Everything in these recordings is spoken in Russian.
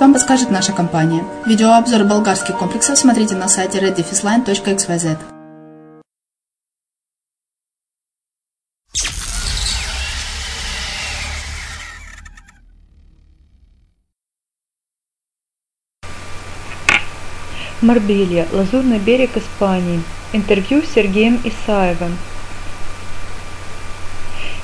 вам подскажет наша компания. Видеообзор болгарских комплексов смотрите на сайте reddefisline.xyz. Марбелья, Лазурный берег Испании. Интервью с Сергеем Исаевым.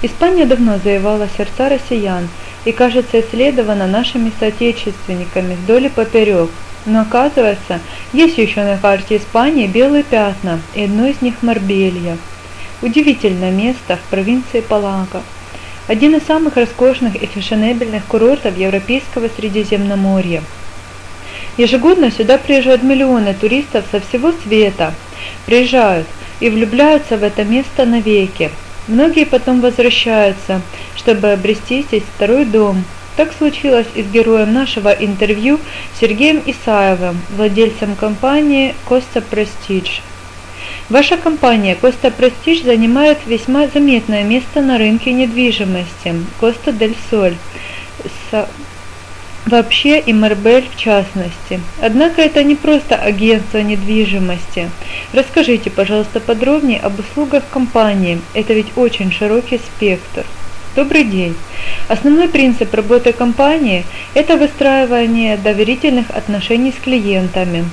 Испания давно завоевала сердца россиян и, кажется, исследована нашими соотечественниками вдоль и поперек. Но оказывается, есть еще на карте Испании белые пятна, и одно из них Марбелья. Удивительное место в провинции Палага. Один из самых роскошных и фешенебельных курортов Европейского Средиземноморья. Ежегодно сюда приезжают миллионы туристов со всего света. Приезжают и влюбляются в это место навеки. Многие потом возвращаются, чтобы обрести здесь второй дом. Так случилось и с героем нашего интервью Сергеем Исаевым, владельцем компании Costa Prestige. Ваша компания Costa Prestige занимает весьма заметное место на рынке недвижимости Costa del Sol вообще и Марбель в частности. Однако это не просто агентство недвижимости. Расскажите, пожалуйста, подробнее об услугах компании. Это ведь очень широкий спектр. Добрый день. Основной принцип работы компании – это выстраивание доверительных отношений с клиентами.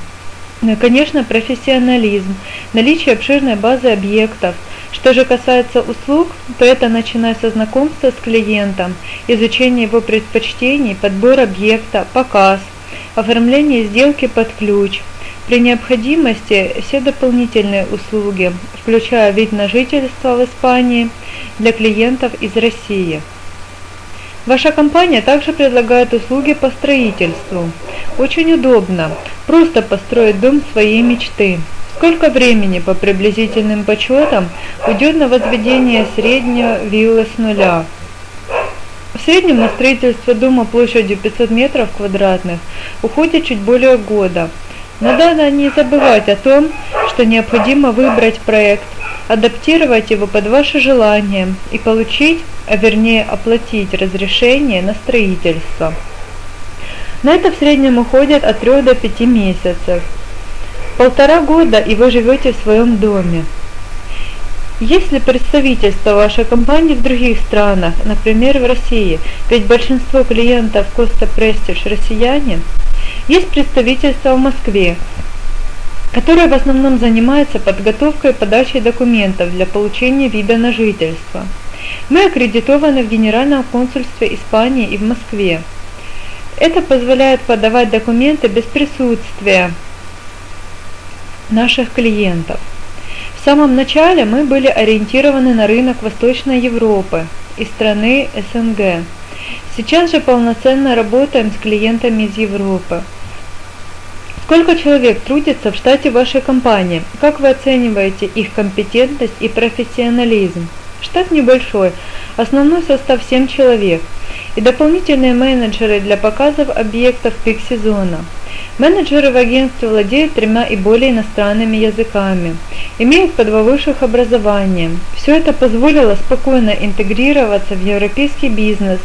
Ну конечно, профессионализм, наличие обширной базы объектов – что же касается услуг, то это начиная со знакомства с клиентом, изучения его предпочтений, подбор объекта, показ, оформление сделки под ключ. При необходимости все дополнительные услуги, включая вид на жительство в Испании для клиентов из России. Ваша компания также предлагает услуги по строительству. Очень удобно, просто построить дом своей мечты. Сколько времени по приблизительным подсчетам уйдет на возведение среднего виллы с нуля? В среднем на строительство дома площадью 500 метров квадратных уходит чуть более года. Но надо не забывать о том, что необходимо выбрать проект, адаптировать его под ваши желания и получить, а вернее оплатить разрешение на строительство. На это в среднем уходит от 3 до 5 месяцев полтора года и вы живете в своем доме. Есть ли представительство вашей компании в других странах, например, в России? Ведь большинство клиентов Costa Prestige россияне. Есть представительство в Москве, которое в основном занимается подготовкой и подачей документов для получения вида на жительство. Мы аккредитованы в Генеральном консульстве Испании и в Москве. Это позволяет подавать документы без присутствия наших клиентов. В самом начале мы были ориентированы на рынок Восточной Европы и страны СНГ. Сейчас же полноценно работаем с клиентами из Европы. Сколько человек трудится в штате вашей компании? Как вы оцениваете их компетентность и профессионализм? Штат небольшой, основной состав 7 человек и дополнительные менеджеры для показов объектов пик сезона. Менеджеры в агентстве владеют тремя и более иностранными языками, имеют по два высших образования. Все это позволило спокойно интегрироваться в европейский бизнес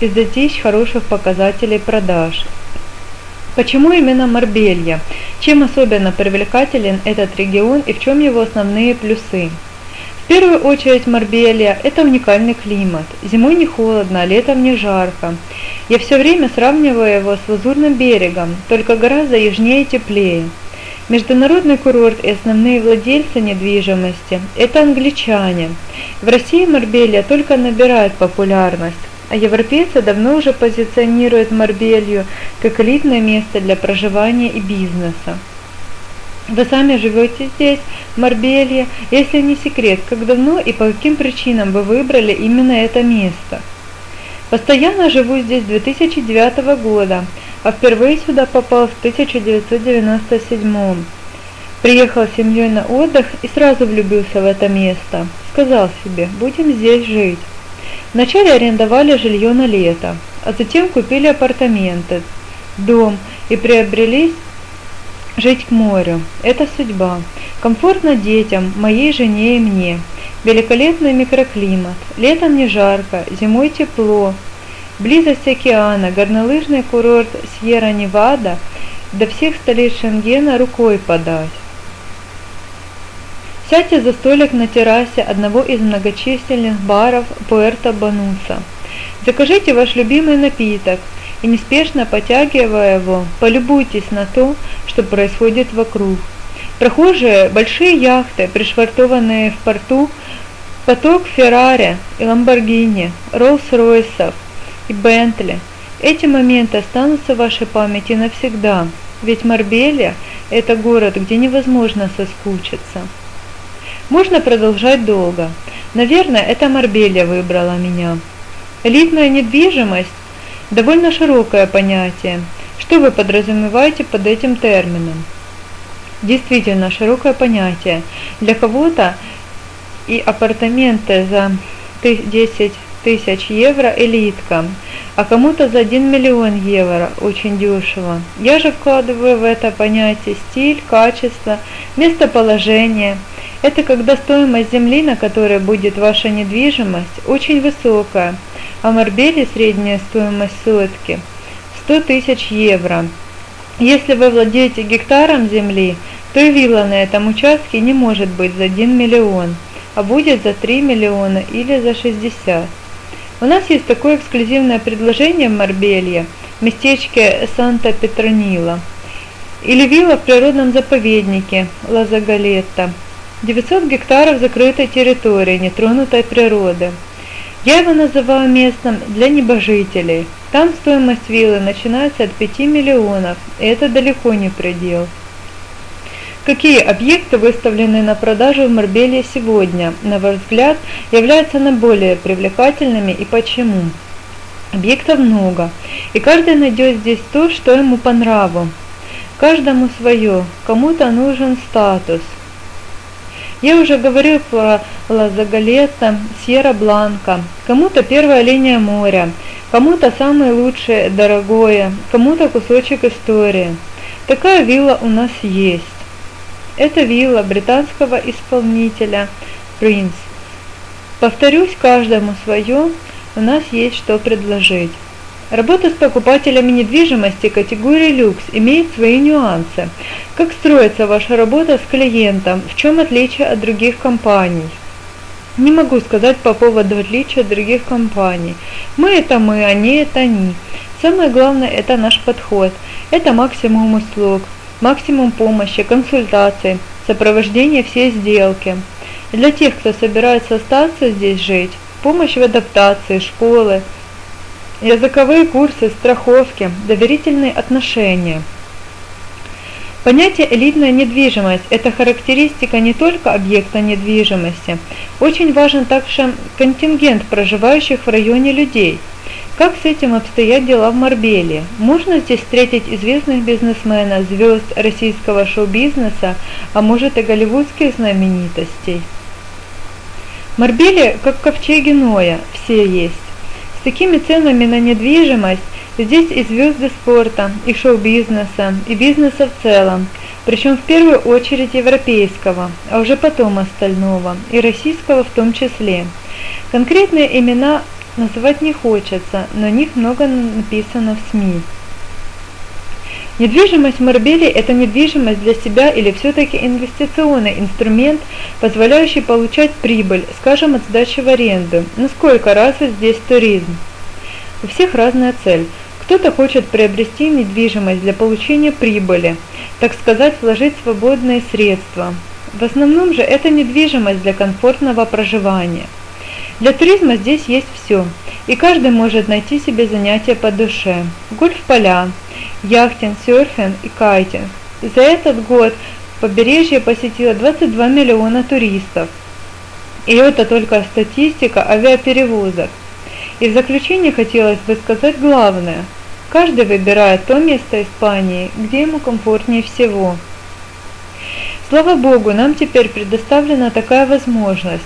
и достичь хороших показателей продаж. Почему именно Марбелья? Чем особенно привлекателен этот регион и в чем его основные плюсы? В первую очередь Марбелья – это уникальный климат. Зимой не холодно, а летом не жарко. Я все время сравниваю его с Лазурным берегом, только гораздо южнее и теплее. Международный курорт и основные владельцы недвижимости – это англичане. В России Марбелья только набирает популярность, а европейцы давно уже позиционируют Марбелью как элитное место для проживания и бизнеса. Вы сами живете здесь, в Марбелье. Если не секрет, как давно и по каким причинам вы выбрали именно это место? Постоянно живу здесь с 2009 года, а впервые сюда попал в 1997. Приехал с семьей на отдых и сразу влюбился в это место. Сказал себе, будем здесь жить. Вначале арендовали жилье на лето, а затем купили апартаменты, дом и приобрели Жить к морю – это судьба. Комфортно детям, моей жене и мне. Великолепный микроклимат. Летом не жарко, зимой тепло. Близость океана, горнолыжный курорт Сьерра-Невада до всех столиц Шенгена рукой подать. Сядьте за столик на террасе одного из многочисленных баров Пуэрто-Бануса. Закажите ваш любимый напиток – и неспешно потягивая его, полюбуйтесь на то, что происходит вокруг. Прохожие, большие яхты, пришвартованные в порту, Поток Феррари и Ламборгини, Роллс-Ройсов и Бентли. Эти моменты останутся в вашей памяти навсегда, ведь Марбелья – это город, где невозможно соскучиться. Можно продолжать долго. Наверное, это Марбелья выбрала меня. Элитная недвижимость – довольно широкое понятие. Что вы подразумеваете под этим термином? Действительно, широкое понятие. Для кого-то и апартаменты за 10 тысяч евро элитка, а кому-то за 1 миллион евро очень дешево. Я же вкладываю в это понятие стиль, качество, местоположение. Это когда стоимость земли, на которой будет ваша недвижимость, очень высокая, а в Марбеле средняя стоимость сотки 100 тысяч евро. Если вы владеете гектаром земли, то и вилла на этом участке не может быть за 1 миллион а будет за 3 миллиона или за 60. У нас есть такое эксклюзивное предложение в Марбелье, местечке Санта-Петронила, или вилла в природном заповеднике Лазагалетта. 900 гектаров закрытой территории, нетронутой природы. Я его называю местом для небожителей. Там стоимость виллы начинается от 5 миллионов, и это далеко не предел. Какие объекты выставлены на продажу в Марбелье сегодня, на ваш взгляд, являются наиболее привлекательными и почему? Объектов много, и каждый найдет здесь то, что ему по нраву. Каждому свое, кому-то нужен статус. Я уже говорил про Лазагалета, Сьерра-Бланка, кому-то первая линия моря, кому-то самое лучшее, дорогое, кому-то кусочек истории. Такая вилла у нас есть. Это вилла британского исполнителя Prince. Повторюсь, каждому свое, у нас есть что предложить. Работа с покупателями недвижимости категории люкс имеет свои нюансы. Как строится ваша работа с клиентом, в чем отличие от других компаний? Не могу сказать по поводу отличия от других компаний. Мы это мы, они это они. Самое главное это наш подход, это максимум услуг максимум помощи, консультаций, сопровождение всей сделки. Для тех, кто собирается остаться здесь жить, помощь в адаптации, школы, языковые курсы, страховки, доверительные отношения. Понятие «элитная недвижимость» – это характеристика не только объекта недвижимости. Очень важен также контингент проживающих в районе людей – как с этим обстоят дела в Марбеле? Можно здесь встретить известных бизнесменов, звезд российского шоу-бизнеса, а может и голливудских знаменитостей? Марбеле, как ковчеги Ноя, все есть. Такими ценами на недвижимость здесь и звезды спорта, и шоу-бизнеса, и бизнеса в целом, причем в первую очередь европейского, а уже потом остального, и российского в том числе. Конкретные имена Называть не хочется, но о них много написано в СМИ. Недвижимость в Марбеле – это недвижимость для себя или все-таки инвестиционный инструмент, позволяющий получать прибыль, скажем, от сдачи в аренду. Насколько развит здесь туризм? У всех разная цель. Кто-то хочет приобрести недвижимость для получения прибыли, так сказать, вложить свободные средства. В основном же это недвижимость для комфортного проживания – для туризма здесь есть все, и каждый может найти себе занятие по душе. Гольф-поля, яхтинг, серфинг и кайтинг. За этот год побережье посетило 22 миллиона туристов. И это только статистика авиаперевозок. И в заключение хотелось бы сказать главное. Каждый выбирает то место Испании, где ему комфортнее всего. Слава Богу, нам теперь предоставлена такая возможность.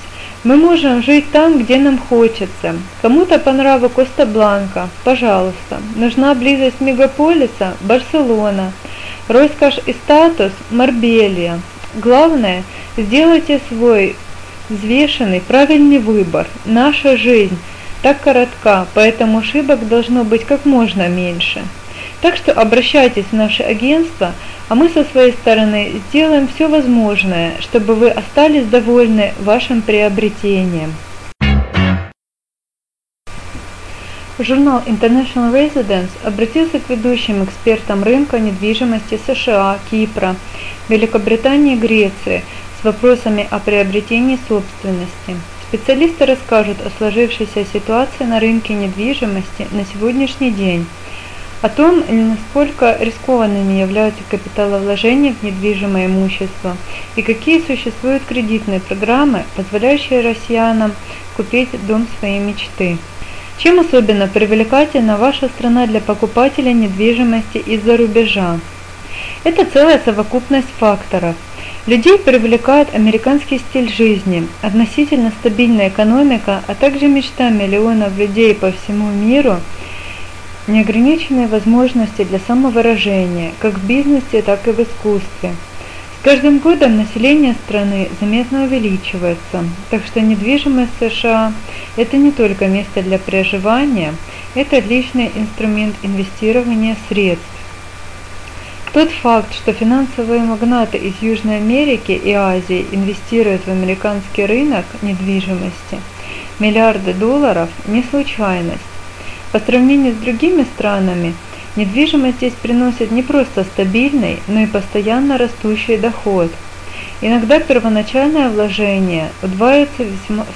Мы можем жить там, где нам хочется. Кому-то по нраву Коста-Бланка, пожалуйста. Нужна близость мегаполиса, Барселона. Роскошь и статус, Марбелья. Главное, сделайте свой взвешенный, правильный выбор. Наша жизнь так коротка, поэтому ошибок должно быть как можно меньше. Так что обращайтесь в наше агентство, а мы со своей стороны сделаем все возможное, чтобы вы остались довольны вашим приобретением. Журнал International Residence обратился к ведущим экспертам рынка недвижимости США, Кипра, Великобритании и Греции с вопросами о приобретении собственности. специалисты расскажут о сложившейся ситуации на рынке недвижимости на сегодняшний день, о том, насколько рискованными являются капиталовложения в недвижимое имущество и какие существуют кредитные программы, позволяющие россиянам купить дом своей мечты. Чем особенно привлекательна ваша страна для покупателя недвижимости из-за рубежа? Это целая совокупность факторов. Людей привлекает американский стиль жизни, относительно стабильная экономика, а также мечта миллионов людей по всему миру, неограниченные возможности для самовыражения, как в бизнесе, так и в искусстве. С каждым годом население страны заметно увеличивается, так что недвижимость США – это не только место для проживания, это отличный инструмент инвестирования средств. Тот факт, что финансовые магнаты из Южной Америки и Азии инвестируют в американский рынок недвижимости миллиарды долларов – не случайность. По сравнению с другими странами, недвижимость здесь приносит не просто стабильный, но и постоянно растущий доход. Иногда первоначальное вложение удваивается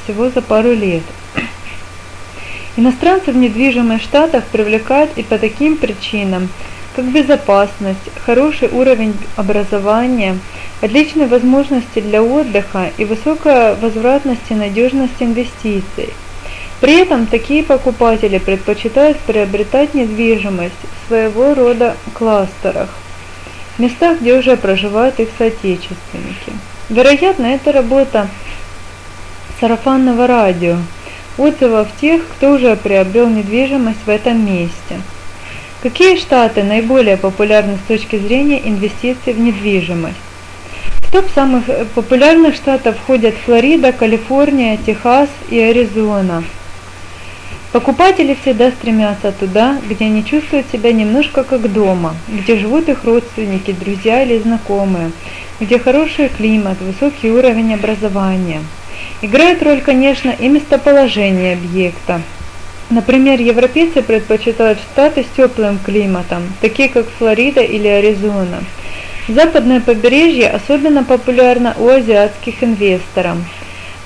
всего за пару лет. Иностранцев в недвижимость Штатах привлекают и по таким причинам – как безопасность, хороший уровень образования, отличные возможности для отдыха и высокая возвратность и надежность инвестиций. При этом такие покупатели предпочитают приобретать недвижимость в своего рода кластерах, местах, где уже проживают их соотечественники. Вероятно, это работа сарафанного радио, отзывов тех, кто уже приобрел недвижимость в этом месте – Какие штаты наиболее популярны с точки зрения инвестиций в недвижимость? В топ самых э, популярных штатов входят Флорида, Калифорния, Техас и Аризона. Покупатели всегда стремятся туда, где они чувствуют себя немножко как дома, где живут их родственники, друзья или знакомые, где хороший климат, высокий уровень образования. Играет роль, конечно, и местоположение объекта. Например, европейцы предпочитают штаты с теплым климатом, такие как Флорида или Аризона. Западное побережье особенно популярно у азиатских инвесторов.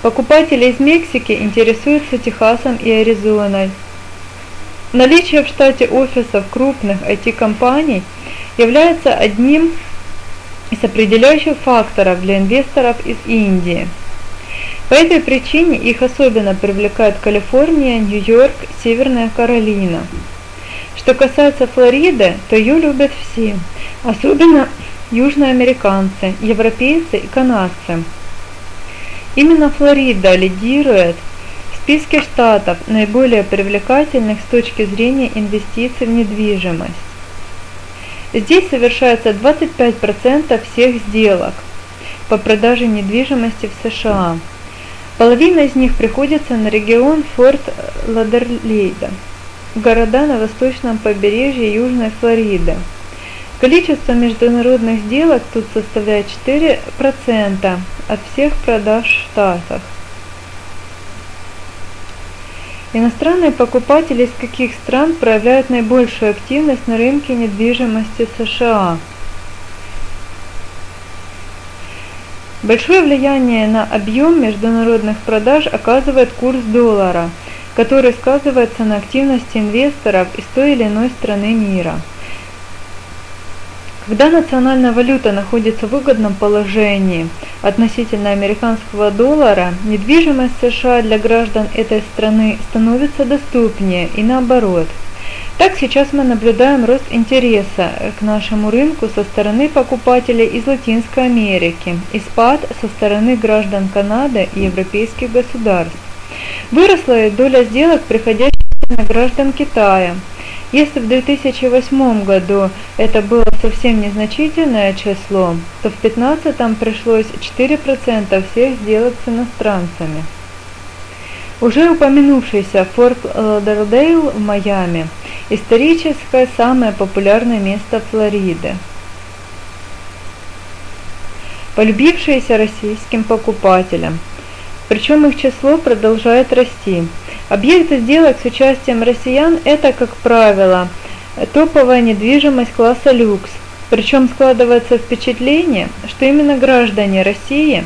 Покупатели из Мексики интересуются Техасом и Аризоной. Наличие в штате офисов крупных IT-компаний является одним из определяющих факторов для инвесторов из Индии. По этой причине их особенно привлекают Калифорния, Нью-Йорк, Северная Каролина. Что касается Флориды, то ее любят все, особенно южноамериканцы, европейцы и канадцы. Именно Флорида лидирует в списке штатов, наиболее привлекательных с точки зрения инвестиций в недвижимость. Здесь совершается 25% всех сделок по продаже недвижимости в США. Половина из них приходится на регион Форт Ладерлейда, города на восточном побережье Южной Флориды. Количество международных сделок тут составляет 4% от всех продаж в Штатах. Иностранные покупатели из каких стран проявляют наибольшую активность на рынке недвижимости США – Большое влияние на объем международных продаж оказывает курс доллара, который сказывается на активности инвесторов из той или иной страны мира. Когда национальная валюта находится в выгодном положении относительно американского доллара, недвижимость США для граждан этой страны становится доступнее и наоборот – так сейчас мы наблюдаем рост интереса к нашему рынку со стороны покупателей из Латинской Америки и спад со стороны граждан Канады и европейских государств. Выросла и доля сделок, приходящих на граждан Китая. Если в 2008 году это было совсем незначительное число, то в 2015 пришлось 4% всех сделок с иностранцами. Уже упомянувшийся Форт Лодердейл в Майами – Историческое самое популярное место Флориды. Полюбившиеся российским покупателям. Причем их число продолжает расти. Объекты сделок с участием россиян – это, как правило, топовая недвижимость класса люкс. Причем складывается впечатление, что именно граждане России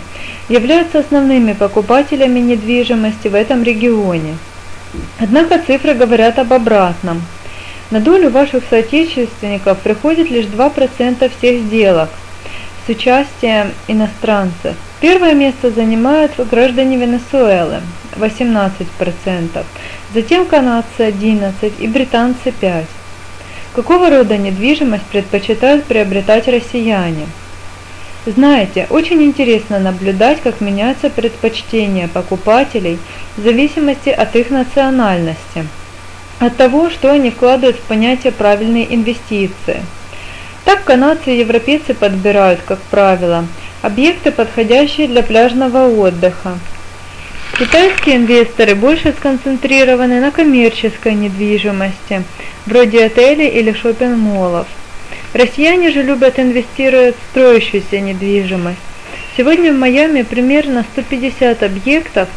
являются основными покупателями недвижимости в этом регионе. Однако цифры говорят об обратном. На долю ваших соотечественников приходит лишь 2% всех сделок с участием иностранцев. Первое место занимают граждане Венесуэлы – 18%, затем канадцы – 11% и британцы – 5%. Какого рода недвижимость предпочитают приобретать россияне? Знаете, очень интересно наблюдать, как меняются предпочтения покупателей в зависимости от их национальности, от того, что они вкладывают в понятие правильные инвестиции. Так канадцы и европейцы подбирают, как правило, объекты, подходящие для пляжного отдыха. Китайские инвесторы больше сконцентрированы на коммерческой недвижимости, вроде отелей или шопинг-моллов. Россияне же любят инвестировать в строящуюся недвижимость. Сегодня в Майами примерно 150 объектов,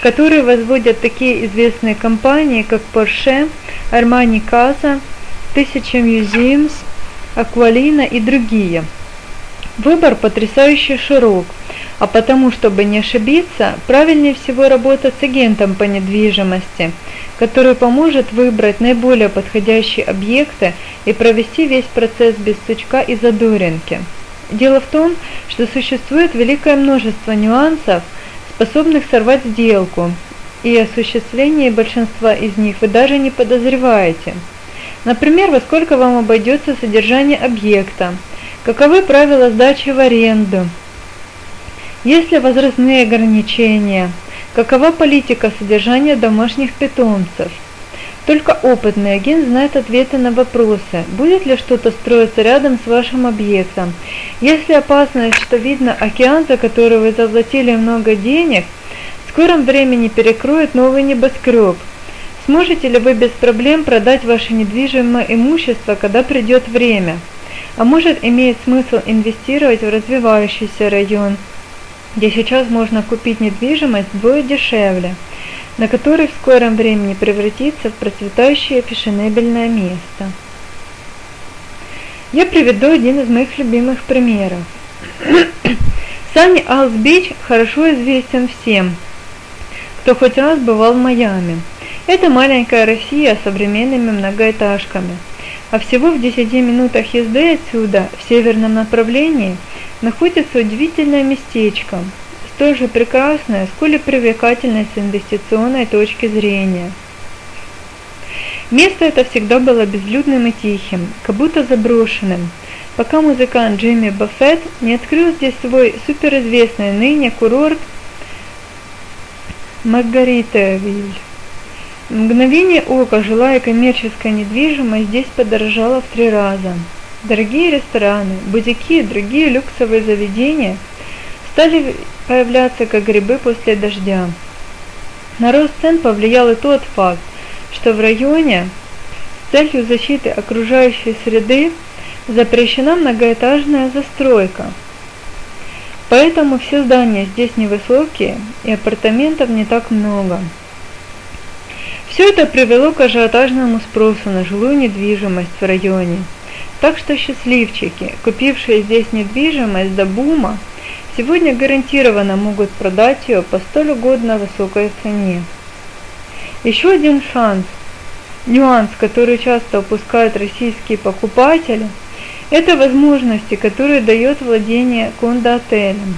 которые возводят такие известные компании, как Porsche, Armani Casa, 1000 Museums, Aqualina и другие. Выбор потрясающе широк, а потому, чтобы не ошибиться, правильнее всего работать с агентом по недвижимости, который поможет выбрать наиболее подходящие объекты и провести весь процесс без стучка и задоринки. Дело в том, что существует великое множество нюансов, способных сорвать сделку, и осуществление большинства из них вы даже не подозреваете. Например, во сколько вам обойдется содержание объекта, каковы правила сдачи в аренду, есть ли возрастные ограничения? Какова политика содержания домашних питомцев? Только опытный агент знает ответы на вопросы, будет ли что-то строиться рядом с вашим объектом. Есть ли опасность, что видно океан, за который вы заплатили много денег, в скором времени перекроет новый небоскреб. Сможете ли вы без проблем продать ваше недвижимое имущество, когда придет время? А может имеет смысл инвестировать в развивающийся район – где сейчас можно купить недвижимость вдвое дешевле, на который в скором времени превратится в процветающее фешенебельное место. Я приведу один из моих любимых примеров. Санни-Айлс-Бич хорошо известен всем, кто хоть раз бывал в Майами. Это маленькая Россия с современными многоэтажками. А всего в 10 минутах езды отсюда, в северном направлении – находится удивительное местечко, столь же прекрасное, сколь и привлекательное с инвестиционной точки зрения. Место это всегда было безлюдным и тихим, как будто заброшенным, пока музыкант Джимми Баффет не открыл здесь свой суперизвестный ныне курорт Маргаритавиль. Мгновение ока жилая коммерческая недвижимость здесь подорожала в три раза – Дорогие рестораны, бутики и другие люксовые заведения стали появляться как грибы после дождя. На рост цен повлиял и тот факт, что в районе с целью защиты окружающей среды запрещена многоэтажная застройка. Поэтому все здания здесь невысокие и апартаментов не так много. Все это привело к ажиотажному спросу на жилую недвижимость в районе – так что счастливчики, купившие здесь недвижимость до бума, сегодня гарантированно могут продать ее по столь угодно высокой цене. Еще один шанс, нюанс, который часто упускают российские покупатели, это возможности, которые дает владение кондо-отелем.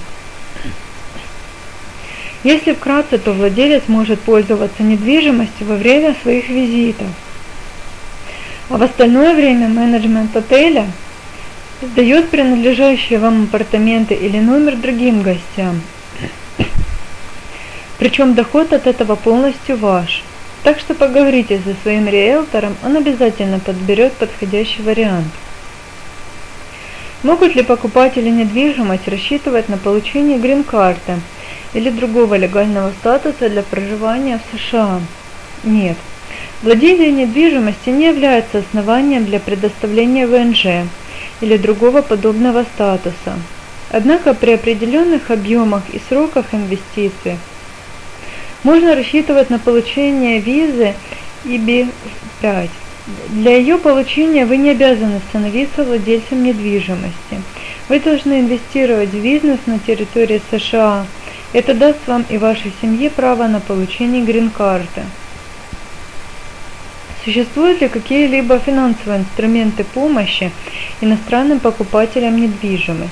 Если вкратце, то владелец может пользоваться недвижимостью во время своих визитов – а в остальное время менеджмент отеля сдает принадлежащие вам апартаменты или номер другим гостям. Причем доход от этого полностью ваш. Так что поговорите со своим риэлтором, он обязательно подберет подходящий вариант. Могут ли покупатели недвижимости рассчитывать на получение грин-карты или другого легального статуса для проживания в США? Нет. Владение недвижимостью не является основанием для предоставления ВНЖ или другого подобного статуса. Однако при определенных объемах и сроках инвестиций можно рассчитывать на получение визы EB-5. Для ее получения вы не обязаны становиться владельцем недвижимости. Вы должны инвестировать в бизнес на территории США Это даст вам и вашей семье право на получение грин-карты. Существуют ли какие-либо финансовые инструменты помощи иностранным покупателям недвижимости?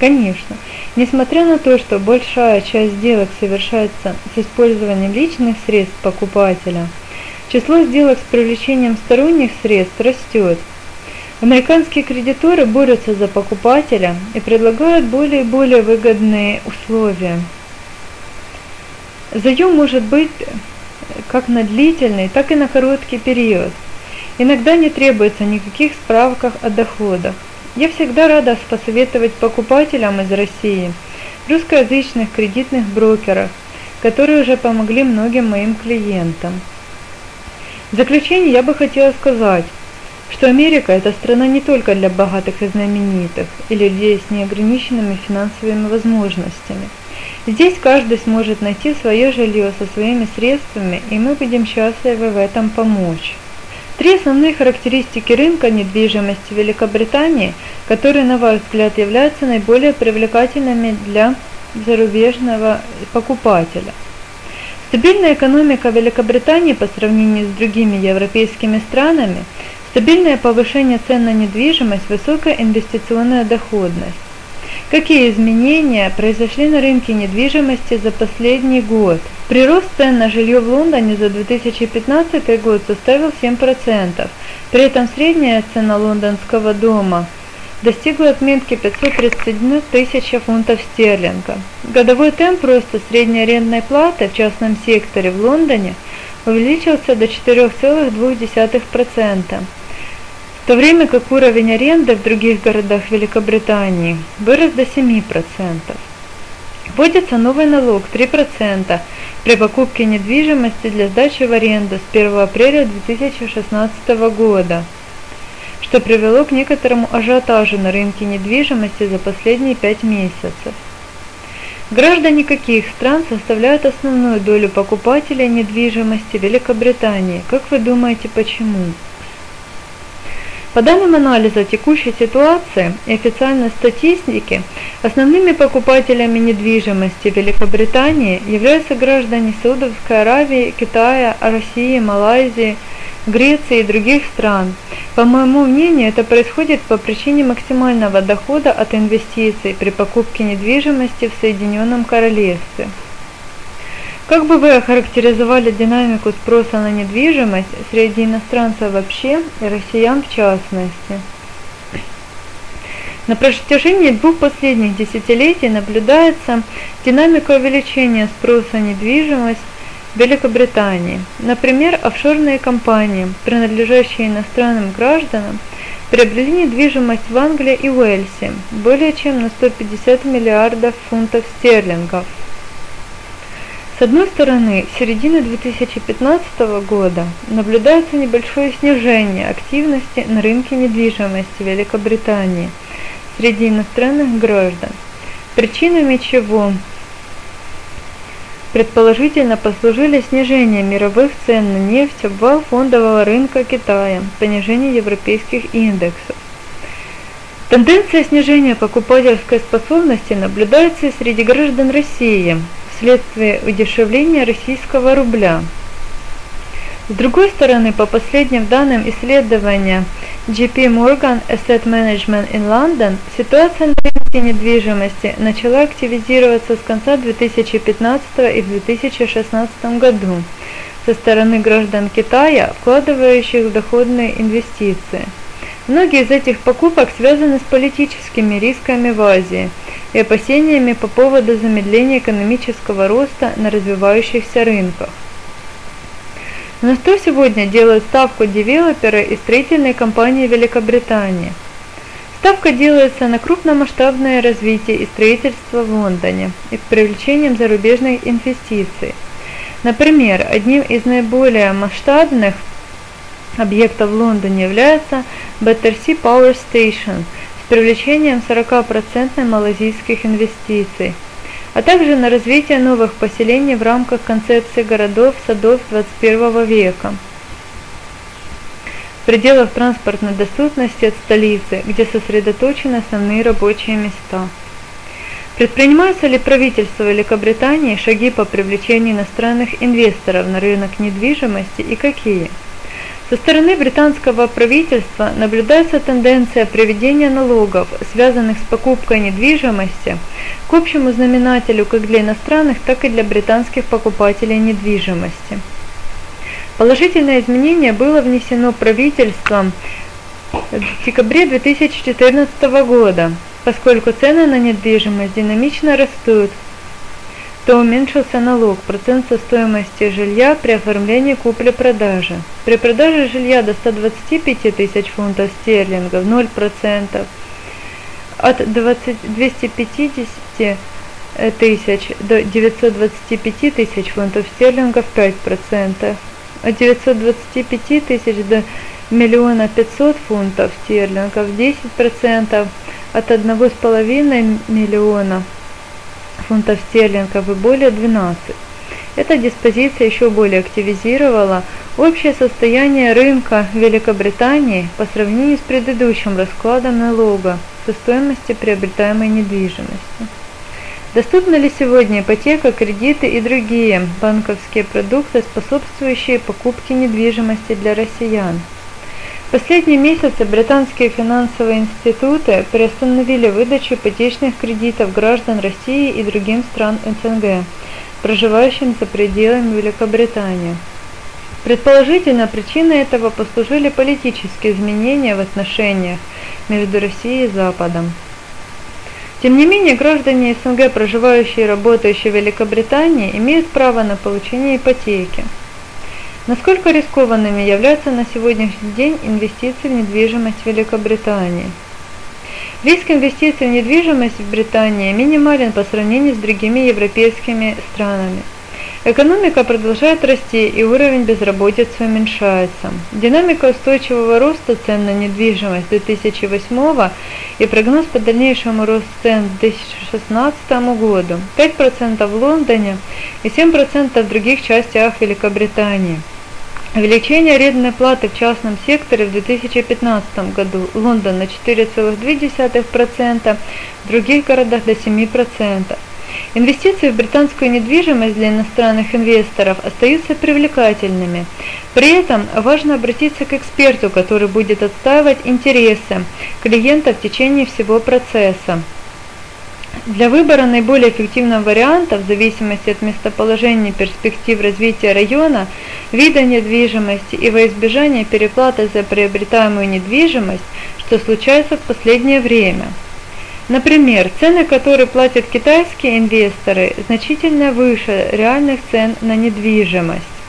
Конечно. Несмотря на то, что большая часть сделок совершается с использованием личных средств покупателя, число сделок с привлечением сторонних средств растет. Американские кредиторы борются за покупателя и предлагают более и более выгодные условия. Заем может быть как на длительный, так и на короткий период. Иногда не требуется никаких справках о доходах. Я всегда рада посоветовать покупателям из России русскоязычных кредитных брокеров, которые уже помогли многим моим клиентам. В заключение я бы хотела сказать, что Америка – это страна не только для богатых и знаменитых, или людей с неограниченными финансовыми возможностями – Здесь каждый сможет найти свое жилье со своими средствами, и мы будем счастливы в этом помочь. Три основные характеристики рынка недвижимости Великобритании, которые, на ваш взгляд, являются наиболее привлекательными для зарубежного покупателя. Стабильная экономика Великобритании по сравнению с другими европейскими странами, стабильное повышение цен на недвижимость, высокая инвестиционная доходность. Какие изменения произошли на рынке недвижимости за последний год? Прирост цен на жилье в Лондоне за 2015 год составил 7%. При этом средняя цена лондонского дома достигла отметки 531 тысяча фунтов стерлинга. Годовой темп роста средней арендной платы в частном секторе в Лондоне увеличился до 4,2% в то время как уровень аренды в других городах Великобритании вырос до 7%. Вводится новый налог 3% при покупке недвижимости для сдачи в аренду с 1 апреля 2016 года, что привело к некоторому ажиотажу на рынке недвижимости за последние 5 месяцев. Граждане каких стран составляют основную долю покупателей недвижимости Великобритании? Как вы думаете, почему? По данным анализа текущей ситуации и официальной статистики, основными покупателями недвижимости Великобритании являются граждане Саудовской Аравии, Китая, России, Малайзии, Греции и других стран. По моему мнению, это происходит по причине максимального дохода от инвестиций при покупке недвижимости в Соединенном Королевстве. Как бы вы охарактеризовали динамику спроса на недвижимость среди иностранцев вообще и россиян в частности? На протяжении двух последних десятилетий наблюдается динамика увеличения спроса на недвижимость в Великобритании. Например, офшорные компании, принадлежащие иностранным гражданам, приобрели недвижимость в Англии и Уэльсе более чем на 150 миллиардов фунтов стерлингов – с одной стороны, с середины 2015 года наблюдается небольшое снижение активности на рынке недвижимости Великобритании среди иностранных граждан, причинами чего предположительно послужили снижение мировых цен на нефть, обвал фондового рынка Китая, понижение европейских индексов. Тенденция снижения покупательской способности наблюдается и среди граждан России, вследствие удешевления российского рубля. С другой стороны, по последним данным исследования JP Morgan Asset Management in London, ситуация на рынке недвижимости начала активизироваться с конца 2015 и в 2016 году со стороны граждан Китая, вкладывающих в доходные инвестиции. Многие из этих покупок связаны с политическими рисками в Азии – и опасениями по поводу замедления экономического роста на развивающихся рынках. На что сегодня делают ставку девелоперы и строительные компании Великобритании? Ставка делается на крупномасштабное развитие и строительство в Лондоне и с привлечением зарубежных инвестиций. Например, одним из наиболее масштабных объектов в Лондоне является Battersea Power Station – привлечением 40% малазийских инвестиций, а также на развитие новых поселений в рамках концепции городов-садов 21 века в пределах транспортной доступности от столицы, где сосредоточены основные рабочие места. Предпринимаются ли правительство Великобритании шаги по привлечению иностранных инвесторов на рынок недвижимости и какие? Со стороны британского правительства наблюдается тенденция приведения налогов, связанных с покупкой недвижимости, к общему знаменателю как для иностранных, так и для британских покупателей недвижимости. Положительное изменение было внесено правительством в декабре 2014 года Поскольку цены на недвижимость динамично растут, то уменьшился налог, процент со стоимости жилья при оформлении купли-продажи. При продаже жилья до 125 тысяч фунтов стерлингов 0%, от 20, 250 тысяч до 925 тысяч фунтов стерлингов 5%, от 925 тысяч до миллиона 500 фунтов стерлингов 10%, от 1,5 миллиона фунтов стерлингов и более 12. Эта диспозиция еще более активизировала общее состояние рынка Великобритании по сравнению с предыдущим раскладом налога со стоимости приобретаемой недвижимости. Доступны ли сегодня ипотека, кредиты и другие банковские продукты, способствующие покупке недвижимости для россиян? Последние месяцы британские финансовые институты приостановили выдачу ипотечных кредитов граждан России и другим стран СНГ, проживающим за пределами Великобритании. Предположительно, причиной этого послужили политические изменения в отношениях между Россией и Западом. Тем не менее, граждане СНГ, проживающие и работающие в Великобритании, имеют право на получение ипотеки. Насколько рискованными являются на сегодняшний день инвестиции в недвижимость в Великобритании? Риск инвестиций в недвижимость в Британии минимален по сравнению с другими европейскими странами. Экономика продолжает расти и уровень безработицы уменьшается. Динамика устойчивого роста цен на недвижимость 2008 и прогноз по дальнейшему росту цен к 2016 году 5% в Лондоне и 7% в других частях Великобритании. Увеличение арендной платы в частном секторе в 2015 году Лондон на 4,2%, в других городах до 7%. Инвестиции в британскую недвижимость для иностранных инвесторов остаются привлекательными. При этом важно обратиться к эксперту, который будет отстаивать интересы клиента в течение всего процесса. Для выбора наиболее эффективного варианта, в зависимости от местоположения перспектив развития района, вида недвижимости и во избежание переплаты за приобретаемую недвижимость, что случается в последнее время. Например, цены, которые платят китайские инвесторы, значительно выше реальных цен на недвижимость.